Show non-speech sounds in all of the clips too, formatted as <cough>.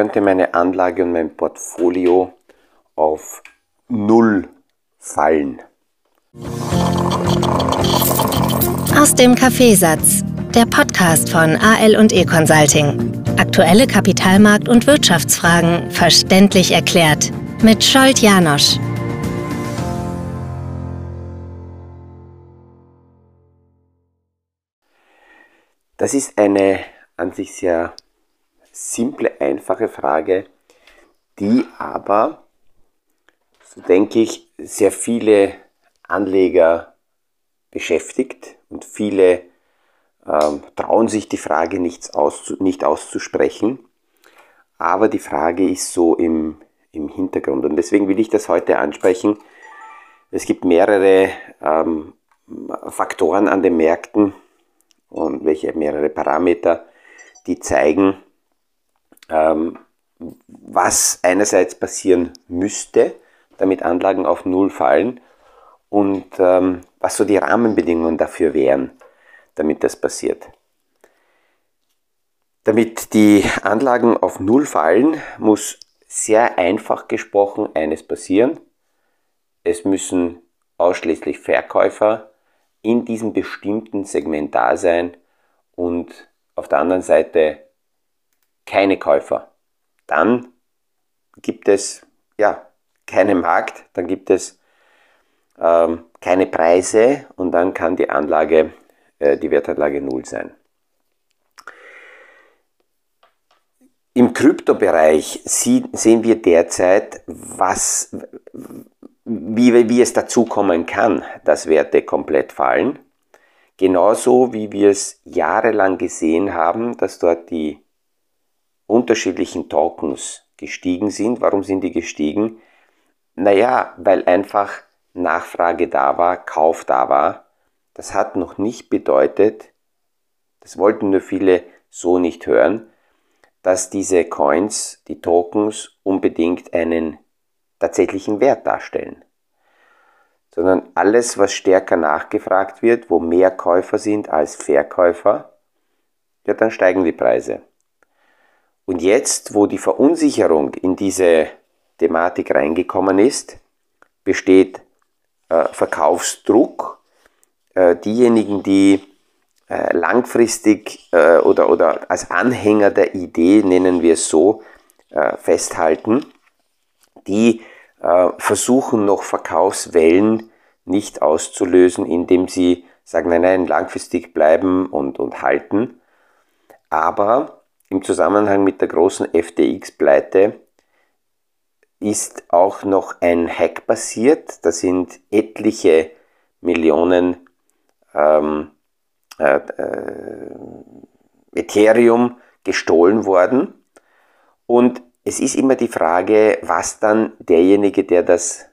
könnte meine Anlage und mein Portfolio auf Null fallen? Aus dem Kaffeesatz, der Podcast von AL und E Consulting. Aktuelle Kapitalmarkt- und Wirtschaftsfragen verständlich erklärt mit Scholt Janosch. Das ist eine an sich sehr simple, einfache Frage, die aber, so denke ich, sehr viele Anleger beschäftigt und viele ähm, trauen sich die Frage nicht, auszu nicht auszusprechen. Aber die Frage ist so im, im Hintergrund und deswegen will ich das heute ansprechen. Es gibt mehrere ähm, Faktoren an den Märkten und welche mehrere Parameter, die zeigen, was einerseits passieren müsste, damit Anlagen auf Null fallen und ähm, was so die Rahmenbedingungen dafür wären, damit das passiert. Damit die Anlagen auf Null fallen, muss sehr einfach gesprochen eines passieren. Es müssen ausschließlich Verkäufer in diesem bestimmten Segment da sein und auf der anderen Seite keine Käufer. Dann gibt es ja keinen Markt, dann gibt es ähm, keine Preise und dann kann die Anlage, äh, die Wertanlage null sein. Im Kryptobereich sehen wir derzeit, was, wie, wie es dazu kommen kann, dass Werte komplett fallen. Genauso wie wir es jahrelang gesehen haben, dass dort die unterschiedlichen Tokens gestiegen sind. Warum sind die gestiegen? Naja, weil einfach Nachfrage da war, Kauf da war. Das hat noch nicht bedeutet, das wollten nur viele so nicht hören, dass diese Coins, die Tokens unbedingt einen tatsächlichen Wert darstellen. Sondern alles, was stärker nachgefragt wird, wo mehr Käufer sind als Verkäufer, ja, dann steigen die Preise. Und jetzt, wo die Verunsicherung in diese Thematik reingekommen ist, besteht äh, Verkaufsdruck. Äh, diejenigen, die äh, langfristig äh, oder, oder als Anhänger der Idee, nennen wir es so, äh, festhalten, die äh, versuchen noch Verkaufswellen nicht auszulösen, indem sie sagen, nein, nein, langfristig bleiben und, und halten. Aber im Zusammenhang mit der großen FTX-Pleite ist auch noch ein Hack passiert. Da sind etliche Millionen ähm, äh, äh, Ethereum gestohlen worden. Und es ist immer die Frage, was dann derjenige, der das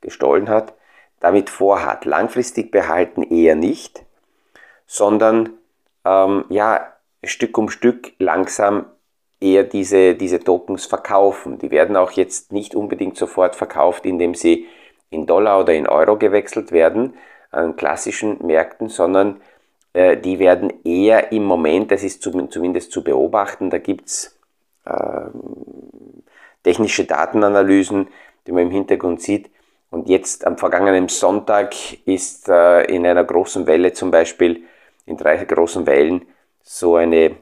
gestohlen hat, damit vorhat. Langfristig behalten eher nicht, sondern ähm, ja, Stück um Stück langsam eher diese, diese Tokens verkaufen. Die werden auch jetzt nicht unbedingt sofort verkauft, indem sie in Dollar oder in Euro gewechselt werden an klassischen Märkten, sondern äh, die werden eher im Moment, das ist zumindest zu beobachten, da gibt's äh, technische Datenanalysen, die man im Hintergrund sieht. Und jetzt am vergangenen Sonntag ist äh, in einer großen Welle zum Beispiel, in drei großen Wellen, so eine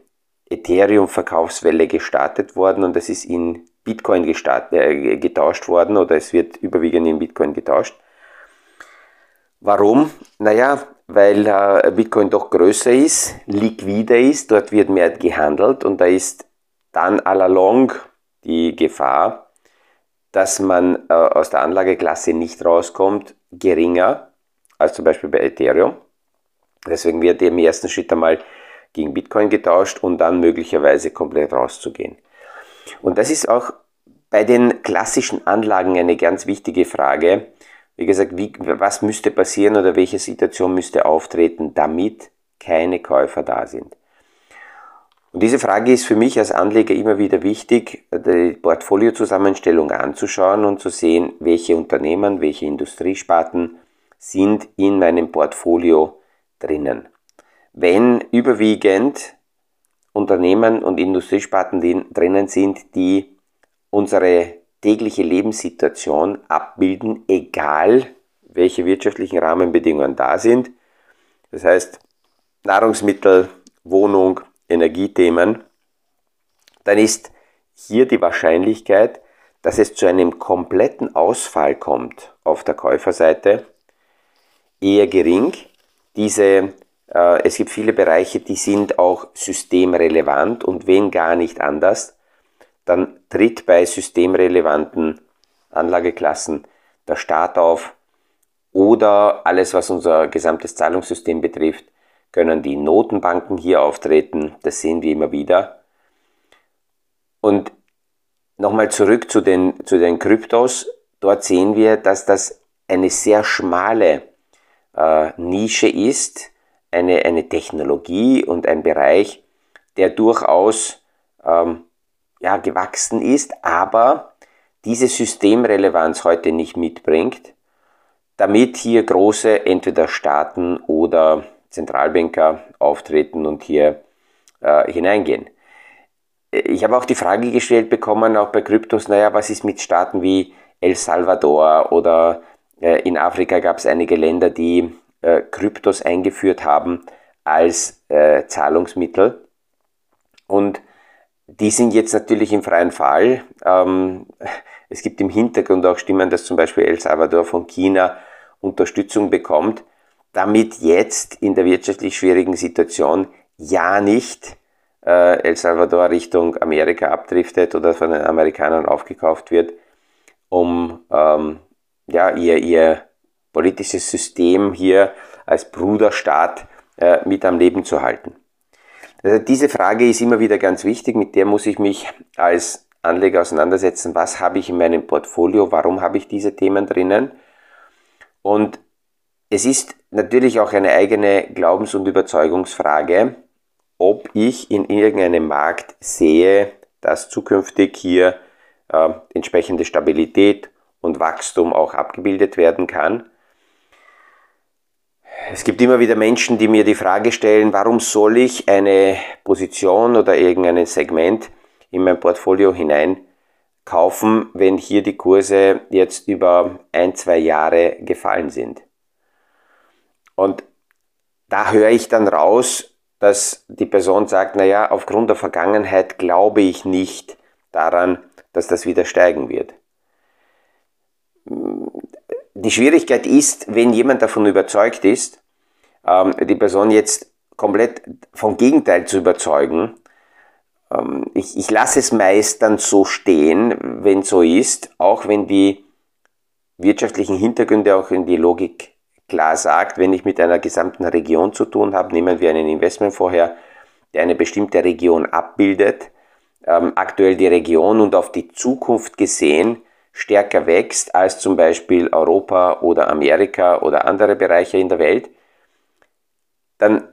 Ethereum-Verkaufswelle gestartet worden und das ist in Bitcoin äh, getauscht worden oder es wird überwiegend in Bitcoin getauscht. Warum? Naja, weil äh, Bitcoin doch größer ist, liquider ist, dort wird mehr gehandelt und da ist dann all along die Gefahr, dass man äh, aus der Anlageklasse nicht rauskommt, geringer als zum Beispiel bei Ethereum. Deswegen wird im ersten Schritt einmal gegen Bitcoin getauscht und dann möglicherweise komplett rauszugehen. Und das ist auch bei den klassischen Anlagen eine ganz wichtige Frage. Wie gesagt, wie, was müsste passieren oder welche Situation müsste auftreten, damit keine Käufer da sind? Und diese Frage ist für mich als Anleger immer wieder wichtig, die Portfoliozusammenstellung anzuschauen und zu sehen, welche Unternehmen, welche Industriesparten sind in meinem Portfolio drinnen wenn überwiegend Unternehmen und Industriesparten drinnen sind, die unsere tägliche Lebenssituation abbilden, egal welche wirtschaftlichen Rahmenbedingungen da sind. Das heißt, Nahrungsmittel, Wohnung, Energiethemen, dann ist hier die Wahrscheinlichkeit, dass es zu einem kompletten Ausfall kommt auf der Käuferseite, eher gering. Diese, es gibt viele Bereiche, die sind auch systemrelevant und wenn gar nicht anders, dann tritt bei systemrelevanten Anlageklassen der Staat auf oder alles, was unser gesamtes Zahlungssystem betrifft, können die Notenbanken hier auftreten. Das sehen wir immer wieder. Und nochmal zurück zu den, zu den Kryptos. Dort sehen wir, dass das eine sehr schmale äh, Nische ist, eine, eine Technologie und ein Bereich, der durchaus ähm, ja, gewachsen ist, aber diese Systemrelevanz heute nicht mitbringt, damit hier große entweder Staaten oder Zentralbanker auftreten und hier äh, hineingehen. Ich habe auch die Frage gestellt bekommen, auch bei Kryptos, naja, was ist mit Staaten wie El Salvador oder äh, in Afrika gab es einige Länder, die äh, Kryptos eingeführt haben als äh, Zahlungsmittel. Und die sind jetzt natürlich im freien Fall. Ähm, <laughs> es gibt im Hintergrund auch Stimmen, dass zum Beispiel El Salvador von China Unterstützung bekommt, damit jetzt in der wirtschaftlich schwierigen Situation ja nicht äh, El Salvador Richtung Amerika abdriftet oder von den Amerikanern aufgekauft wird, um ähm, ja, ihr, ihr politisches System hier als Bruderstaat äh, mit am Leben zu halten. Also diese Frage ist immer wieder ganz wichtig, mit der muss ich mich als Anleger auseinandersetzen. Was habe ich in meinem Portfolio? Warum habe ich diese Themen drinnen? Und es ist natürlich auch eine eigene Glaubens- und Überzeugungsfrage, ob ich in irgendeinem Markt sehe, dass zukünftig hier äh, entsprechende Stabilität und Wachstum auch abgebildet werden kann. Es gibt immer wieder Menschen, die mir die Frage stellen, warum soll ich eine Position oder irgendein Segment in mein Portfolio hinein kaufen, wenn hier die Kurse jetzt über ein, zwei Jahre gefallen sind. Und da höre ich dann raus, dass die Person sagt, naja, aufgrund der Vergangenheit glaube ich nicht daran, dass das wieder steigen wird. Die Schwierigkeit ist, wenn jemand davon überzeugt ist, ähm, die Person jetzt komplett vom Gegenteil zu überzeugen, ähm, ich, ich lasse es meist dann so stehen, wenn so ist, auch wenn die wirtschaftlichen Hintergründe, auch in die Logik klar sagt, wenn ich mit einer gesamten Region zu tun habe, nehmen wir einen Investment vorher, der eine bestimmte Region abbildet, ähm, aktuell die Region und auf die Zukunft gesehen stärker wächst als zum Beispiel Europa oder Amerika oder andere Bereiche in der Welt, dann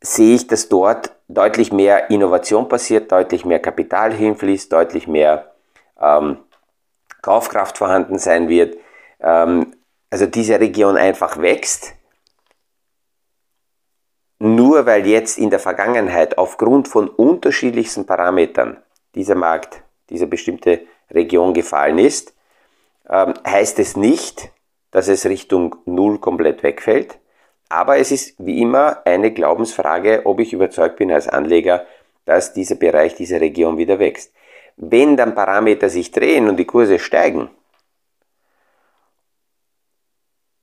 sehe ich, dass dort deutlich mehr Innovation passiert, deutlich mehr Kapital hinfließt, deutlich mehr ähm, Kaufkraft vorhanden sein wird. Ähm, also diese Region einfach wächst. Nur weil jetzt in der Vergangenheit aufgrund von unterschiedlichsten Parametern dieser Markt, diese bestimmte Region gefallen ist, ähm, heißt es nicht, dass es Richtung Null komplett wegfällt, aber es ist wie immer eine Glaubensfrage, ob ich überzeugt bin als Anleger, dass dieser Bereich, diese Region wieder wächst. Wenn dann Parameter sich drehen und die Kurse steigen,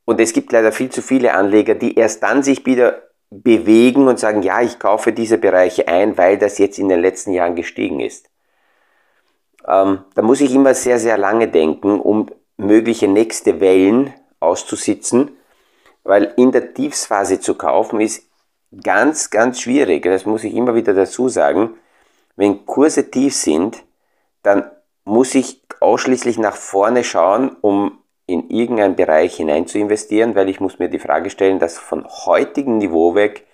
und es gibt leider viel zu viele Anleger, die erst dann sich wieder bewegen und sagen, ja, ich kaufe diese Bereiche ein, weil das jetzt in den letzten Jahren gestiegen ist. Ähm, da muss ich immer sehr, sehr lange denken, um mögliche nächste Wellen auszusitzen weil in der Tiefsphase zu kaufen ist ganz, ganz schwierig. Das muss ich immer wieder dazu sagen. Wenn Kurse tief sind, dann muss ich ausschließlich nach vorne schauen, um in irgendeinen Bereich hinein zu investieren, weil ich muss mir die Frage stellen, dass von heutigen Niveau weg,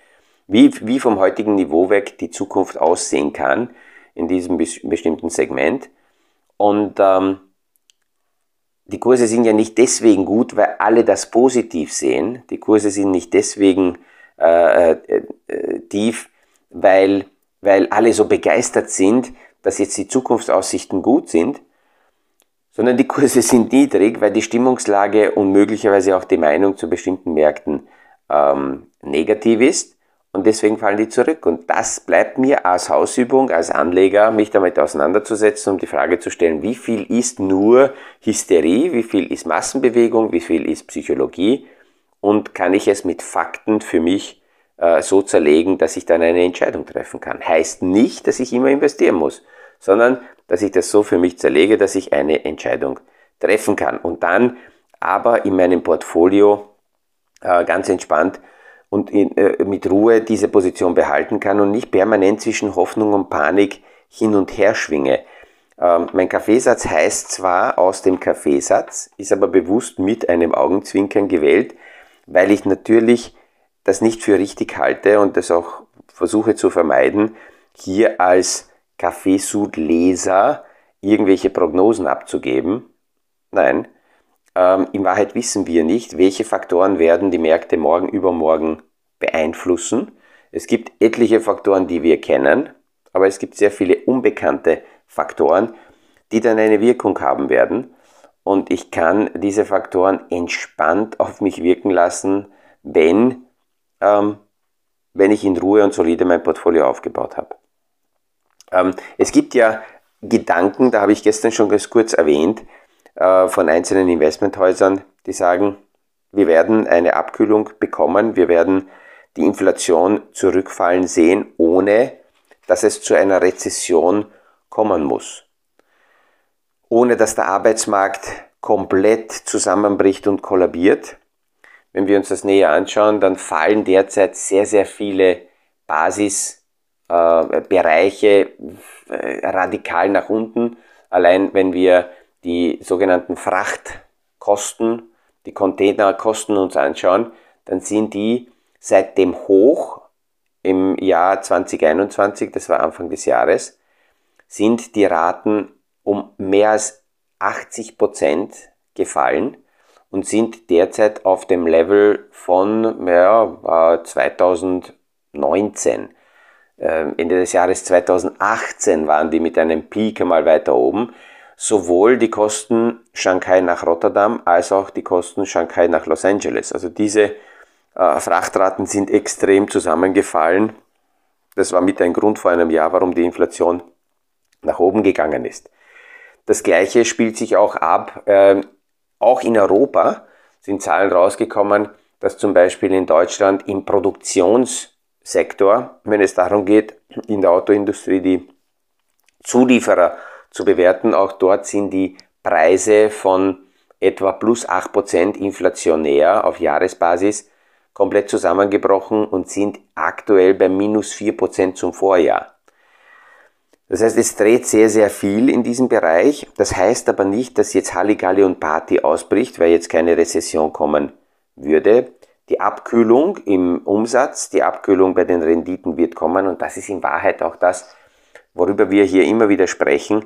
wie, wie vom heutigen Niveau weg die Zukunft aussehen kann in diesem bestimmten Segment. Und ähm, die Kurse sind ja nicht deswegen gut, weil alle das positiv sehen. Die Kurse sind nicht deswegen äh, äh, äh, tief, weil weil alle so begeistert sind, dass jetzt die Zukunftsaussichten gut sind, sondern die Kurse <laughs> sind niedrig, weil die Stimmungslage und möglicherweise auch die Meinung zu bestimmten Märkten ähm, negativ ist und deswegen fallen die zurück. Und das bleibt mir als Hausübung, als Anleger, mich damit auseinanderzusetzen, um die Frage zu stellen, wie viel ist nur Hysterie, wie viel ist Massenbewegung, wie viel ist Psychologie und kann ich es mit Fakten für mich äh, so zerlegen, dass ich dann eine Entscheidung treffen kann. Heißt nicht, dass ich immer investieren muss, sondern dass ich das so für mich zerlege, dass ich eine Entscheidung treffen kann. Und dann aber in meinem Portfolio äh, ganz entspannt und in, äh, mit Ruhe diese Position behalten kann und nicht permanent zwischen Hoffnung und Panik hin und her schwinge. Ähm, mein Kaffeesatz heißt zwar aus dem Kaffeesatz, ist aber bewusst mit einem Augenzwinkern gewählt, weil ich natürlich das nicht für richtig halte und das auch versuche zu vermeiden, hier als Kaffeesud-Leser irgendwelche Prognosen abzugeben. Nein, ähm, in Wahrheit wissen wir nicht, welche Faktoren werden die Märkte morgen, übermorgen beeinflussen. Es gibt etliche Faktoren, die wir kennen, aber es gibt sehr viele unbekannte Faktoren, die dann eine Wirkung haben werden. Und ich kann diese Faktoren entspannt auf mich wirken lassen, wenn, ähm, wenn ich in Ruhe und solide mein Portfolio aufgebaut habe. Ähm, es gibt ja Gedanken, da habe ich gestern schon ganz kurz erwähnt, äh, von einzelnen Investmenthäusern, die sagen, wir werden eine Abkühlung bekommen, wir werden die Inflation zurückfallen sehen, ohne dass es zu einer Rezession kommen muss. Ohne dass der Arbeitsmarkt komplett zusammenbricht und kollabiert. Wenn wir uns das näher anschauen, dann fallen derzeit sehr, sehr viele Basisbereiche äh, radikal nach unten. Allein wenn wir die sogenannten Frachtkosten, die Containerkosten uns anschauen, dann sind die seit dem Hoch im Jahr 2021, das war Anfang des Jahres, sind die Raten um mehr als 80 Prozent gefallen und sind derzeit auf dem Level von ja, 2019. Ähm, Ende des Jahres 2018 waren die mit einem Peak einmal weiter oben sowohl die Kosten Shanghai nach Rotterdam als auch die Kosten Shanghai nach Los Angeles. Also diese äh, Frachtraten sind extrem zusammengefallen. Das war mit ein Grund vor einem Jahr, warum die Inflation nach oben gegangen ist. Das gleiche spielt sich auch ab. Äh, auch in Europa sind Zahlen rausgekommen, dass zum Beispiel in Deutschland im Produktionssektor, wenn es darum geht, in der Autoindustrie die Zulieferer zu bewerten. Auch dort sind die Preise von etwa plus 8% inflationär auf Jahresbasis komplett zusammengebrochen und sind aktuell bei minus 4% zum Vorjahr. Das heißt, es dreht sehr, sehr viel in diesem Bereich. Das heißt aber nicht, dass jetzt Halligalli und Party ausbricht, weil jetzt keine Rezession kommen würde. Die Abkühlung im Umsatz, die Abkühlung bei den Renditen wird kommen und das ist in Wahrheit auch das, worüber wir hier immer wieder sprechen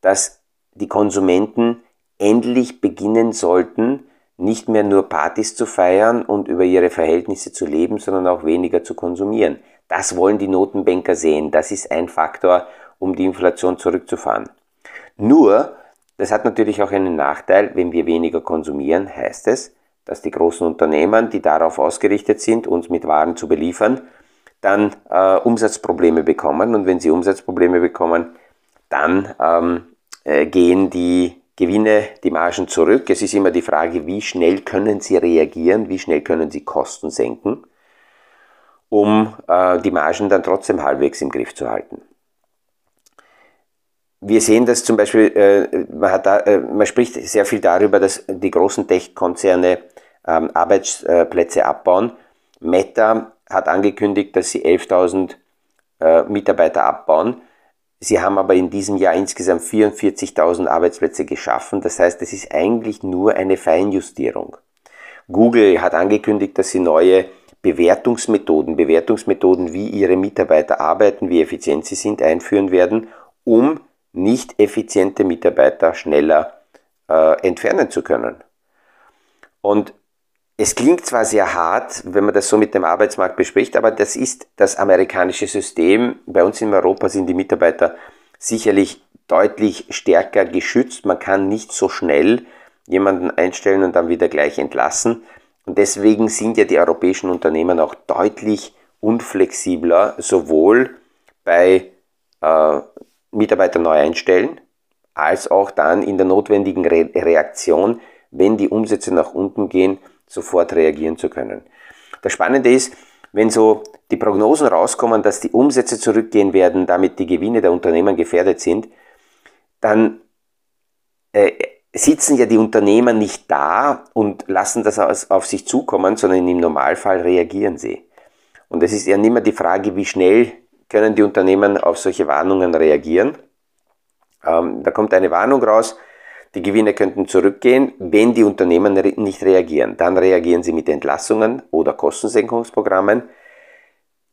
dass die Konsumenten endlich beginnen sollten, nicht mehr nur Partys zu feiern und über ihre Verhältnisse zu leben, sondern auch weniger zu konsumieren. Das wollen die Notenbanker sehen. Das ist ein Faktor, um die Inflation zurückzufahren. Nur, das hat natürlich auch einen Nachteil, wenn wir weniger konsumieren, heißt es, dass die großen Unternehmen, die darauf ausgerichtet sind, uns mit Waren zu beliefern, dann äh, Umsatzprobleme bekommen. Und wenn sie Umsatzprobleme bekommen, dann ähm, äh, gehen die Gewinne, die Margen zurück. Es ist immer die Frage, wie schnell können Sie reagieren, wie schnell können Sie Kosten senken, um äh, die Margen dann trotzdem halbwegs im Griff zu halten. Wir sehen das zum Beispiel, äh, man, da, äh, man spricht sehr viel darüber, dass die großen Tech-Konzerne ähm, Arbeitsplätze abbauen. Meta hat angekündigt, dass sie 11.000 äh, Mitarbeiter abbauen. Sie haben aber in diesem Jahr insgesamt 44.000 Arbeitsplätze geschaffen. Das heißt, es ist eigentlich nur eine Feinjustierung. Google hat angekündigt, dass sie neue Bewertungsmethoden, Bewertungsmethoden, wie ihre Mitarbeiter arbeiten, wie effizient sie sind, einführen werden, um nicht effiziente Mitarbeiter schneller äh, entfernen zu können. Und es klingt zwar sehr hart, wenn man das so mit dem Arbeitsmarkt bespricht, aber das ist das amerikanische System. Bei uns in Europa sind die Mitarbeiter sicherlich deutlich stärker geschützt. Man kann nicht so schnell jemanden einstellen und dann wieder gleich entlassen. Und deswegen sind ja die europäischen Unternehmen auch deutlich unflexibler, sowohl bei äh, Mitarbeiter neu einstellen, als auch dann in der notwendigen Re Reaktion, wenn die Umsätze nach unten gehen, sofort reagieren zu können. Das Spannende ist, wenn so die Prognosen rauskommen, dass die Umsätze zurückgehen werden, damit die Gewinne der Unternehmen gefährdet sind, dann äh, sitzen ja die Unternehmen nicht da und lassen das auf sich zukommen, sondern im Normalfall reagieren sie. Und es ist ja nicht mehr die Frage, wie schnell können die Unternehmen auf solche Warnungen reagieren. Ähm, da kommt eine Warnung raus, die Gewinne könnten zurückgehen, wenn die Unternehmen nicht reagieren. Dann reagieren sie mit Entlassungen oder Kostensenkungsprogrammen.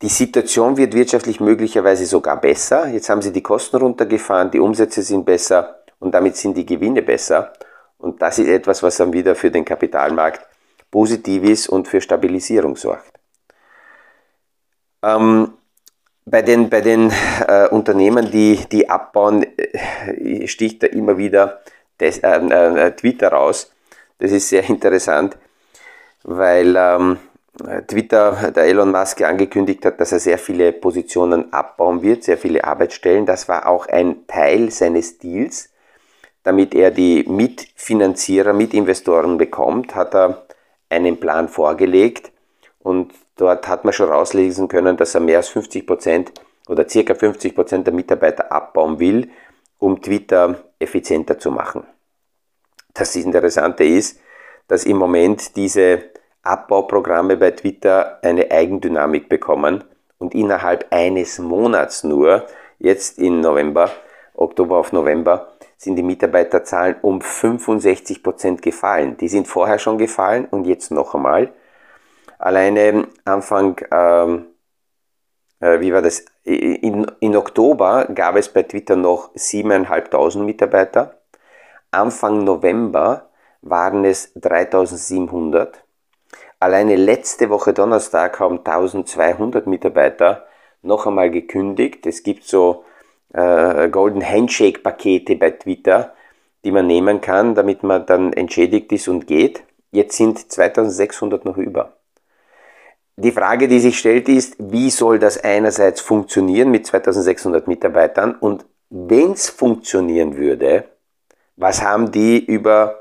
Die Situation wird wirtschaftlich möglicherweise sogar besser. Jetzt haben sie die Kosten runtergefahren, die Umsätze sind besser und damit sind die Gewinne besser. Und das ist etwas, was dann wieder für den Kapitalmarkt positiv ist und für Stabilisierung sorgt. Ähm, bei den, bei den äh, Unternehmen, die, die abbauen, äh, sticht da immer wieder das, äh, äh, Twitter raus. Das ist sehr <laughs> interessant, weil ähm, Twitter, der Elon Musk angekündigt hat, dass er sehr viele Positionen abbauen wird, sehr viele Arbeitsstellen. Das war auch ein Teil seines Deals. Damit er die Mitfinanzierer, Mitinvestoren bekommt, hat er einen Plan vorgelegt und dort hat man schon rauslesen können, dass er mehr als 50 Prozent oder circa 50 Prozent der Mitarbeiter abbauen will, um Twitter effizienter zu machen. Das Interessante ist, dass im Moment diese Abbauprogramme bei Twitter eine Eigendynamik bekommen und innerhalb eines Monats nur, jetzt in November, Oktober auf November, sind die Mitarbeiterzahlen um 65 Prozent gefallen. Die sind vorher schon gefallen und jetzt noch einmal. Alleine Anfang, ähm, äh, wie war das? In, in Oktober gab es bei Twitter noch 7.500 Mitarbeiter. Anfang November waren es 3700. Alleine letzte Woche Donnerstag haben 1200 Mitarbeiter noch einmal gekündigt. Es gibt so äh, Golden Handshake Pakete bei Twitter, die man nehmen kann, damit man dann entschädigt ist und geht. Jetzt sind 2600 noch über. Die Frage, die sich stellt, ist, wie soll das einerseits funktionieren mit 2600 Mitarbeitern und wenn es funktionieren würde, was haben die über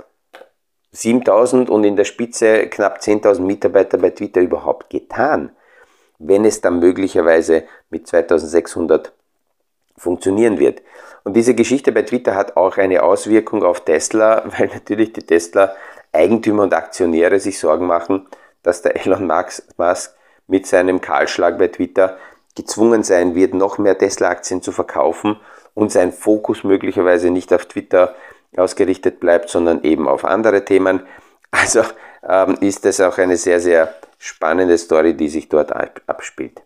7000 und in der Spitze knapp 10.000 Mitarbeiter bei Twitter überhaupt getan, wenn es dann möglicherweise mit 2600 funktionieren wird. Und diese Geschichte bei Twitter hat auch eine Auswirkung auf Tesla, <laughs> weil natürlich die Tesla Eigentümer und Aktionäre sich Sorgen machen, dass der Elon Musk mit seinem Kahlschlag bei Twitter gezwungen sein wird, noch mehr Tesla-Aktien zu verkaufen und sein Fokus möglicherweise nicht auf Twitter ausgerichtet bleibt, sondern eben auf andere Themen. Also ähm, ist das auch eine sehr, sehr spannende Story, die sich dort abspielt.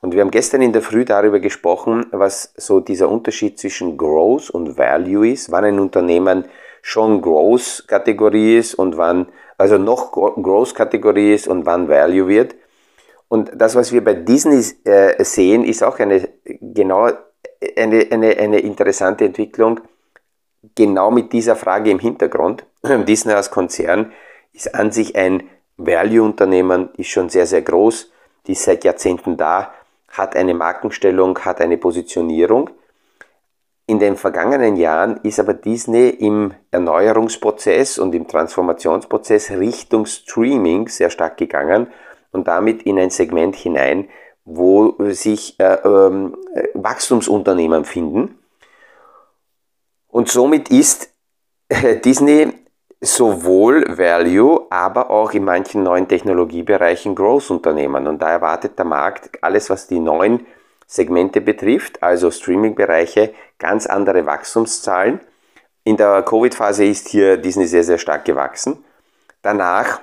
Und wir haben gestern in der Früh darüber gesprochen, was so dieser Unterschied zwischen Growth und Value ist, wann ein Unternehmen schon Growth-Kategorie ist und wann, also noch Growth-Kategorie ist und wann Value wird. Und das, was wir bei Disney äh, sehen, ist auch eine genau eine, eine, eine interessante Entwicklung, genau mit dieser Frage im Hintergrund. <clears throat> Disney als Konzern ist an sich ein Value-Unternehmen, ist schon sehr, sehr groß, die ist seit Jahrzehnten da, hat eine Markenstellung, hat eine Positionierung. In den vergangenen Jahren ist aber Disney im Erneuerungsprozess und im Transformationsprozess Richtung Streaming sehr stark gegangen und damit in ein Segment hinein, wo sich äh, äh, Wachstumsunternehmen finden. Und somit ist äh, Disney sowohl Value, aber auch in manchen neuen Technologiebereichen Growth-Unternehmen. Und da erwartet der Markt alles, was die neuen Segmente betrifft, also Streaming-Bereiche, ganz andere Wachstumszahlen. In der Covid-Phase ist hier Disney sehr, sehr stark gewachsen. Danach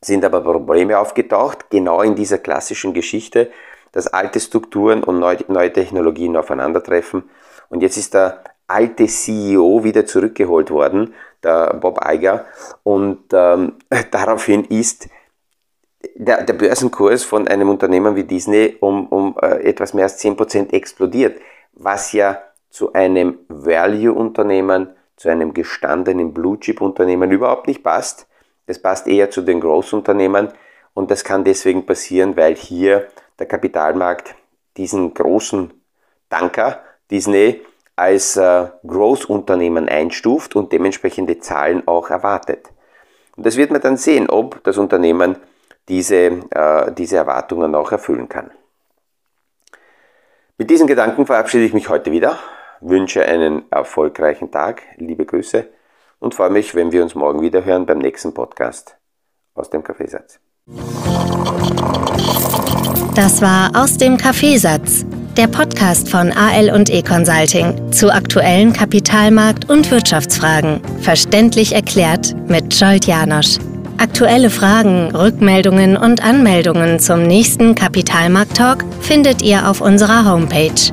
sind aber Probleme aufgetaucht, genau in dieser klassischen Geschichte, dass alte Strukturen und neue Technologien aufeinandertreffen. Und jetzt ist der alte CEO wieder zurückgeholt worden, der Bob Iger. Und ähm, <laughs> daraufhin ist der, der Börsenkurs von einem Unternehmen wie Disney um, um äh, etwas mehr als 10% explodiert, was ja zu einem Value-Unternehmen, zu einem gestandenen Blue-Chip-Unternehmen überhaupt nicht passt. Das passt eher zu den Großunternehmen und das kann deswegen passieren, weil hier der Kapitalmarkt diesen großen Tanker Disney als äh, Großunternehmen einstuft und dementsprechende Zahlen auch erwartet. Und das wird man dann sehen, ob das Unternehmen diese, äh, diese Erwartungen auch erfüllen kann. Mit diesen Gedanken verabschiede ich mich heute wieder, wünsche einen erfolgreichen Tag, liebe Grüße und freue mich, wenn wir uns morgen wieder hören beim nächsten Podcast aus dem Kaffeesatz. Das war aus dem Kaffeesatz, der Podcast von AL und E Consulting zu aktuellen Kapitalmarkt- und Wirtschaftsfragen, verständlich erklärt mit Scholt Janosch. Aktuelle Fragen, Rückmeldungen und Anmeldungen zum nächsten Kapitalmarkt-Talk findet ihr auf unserer Homepage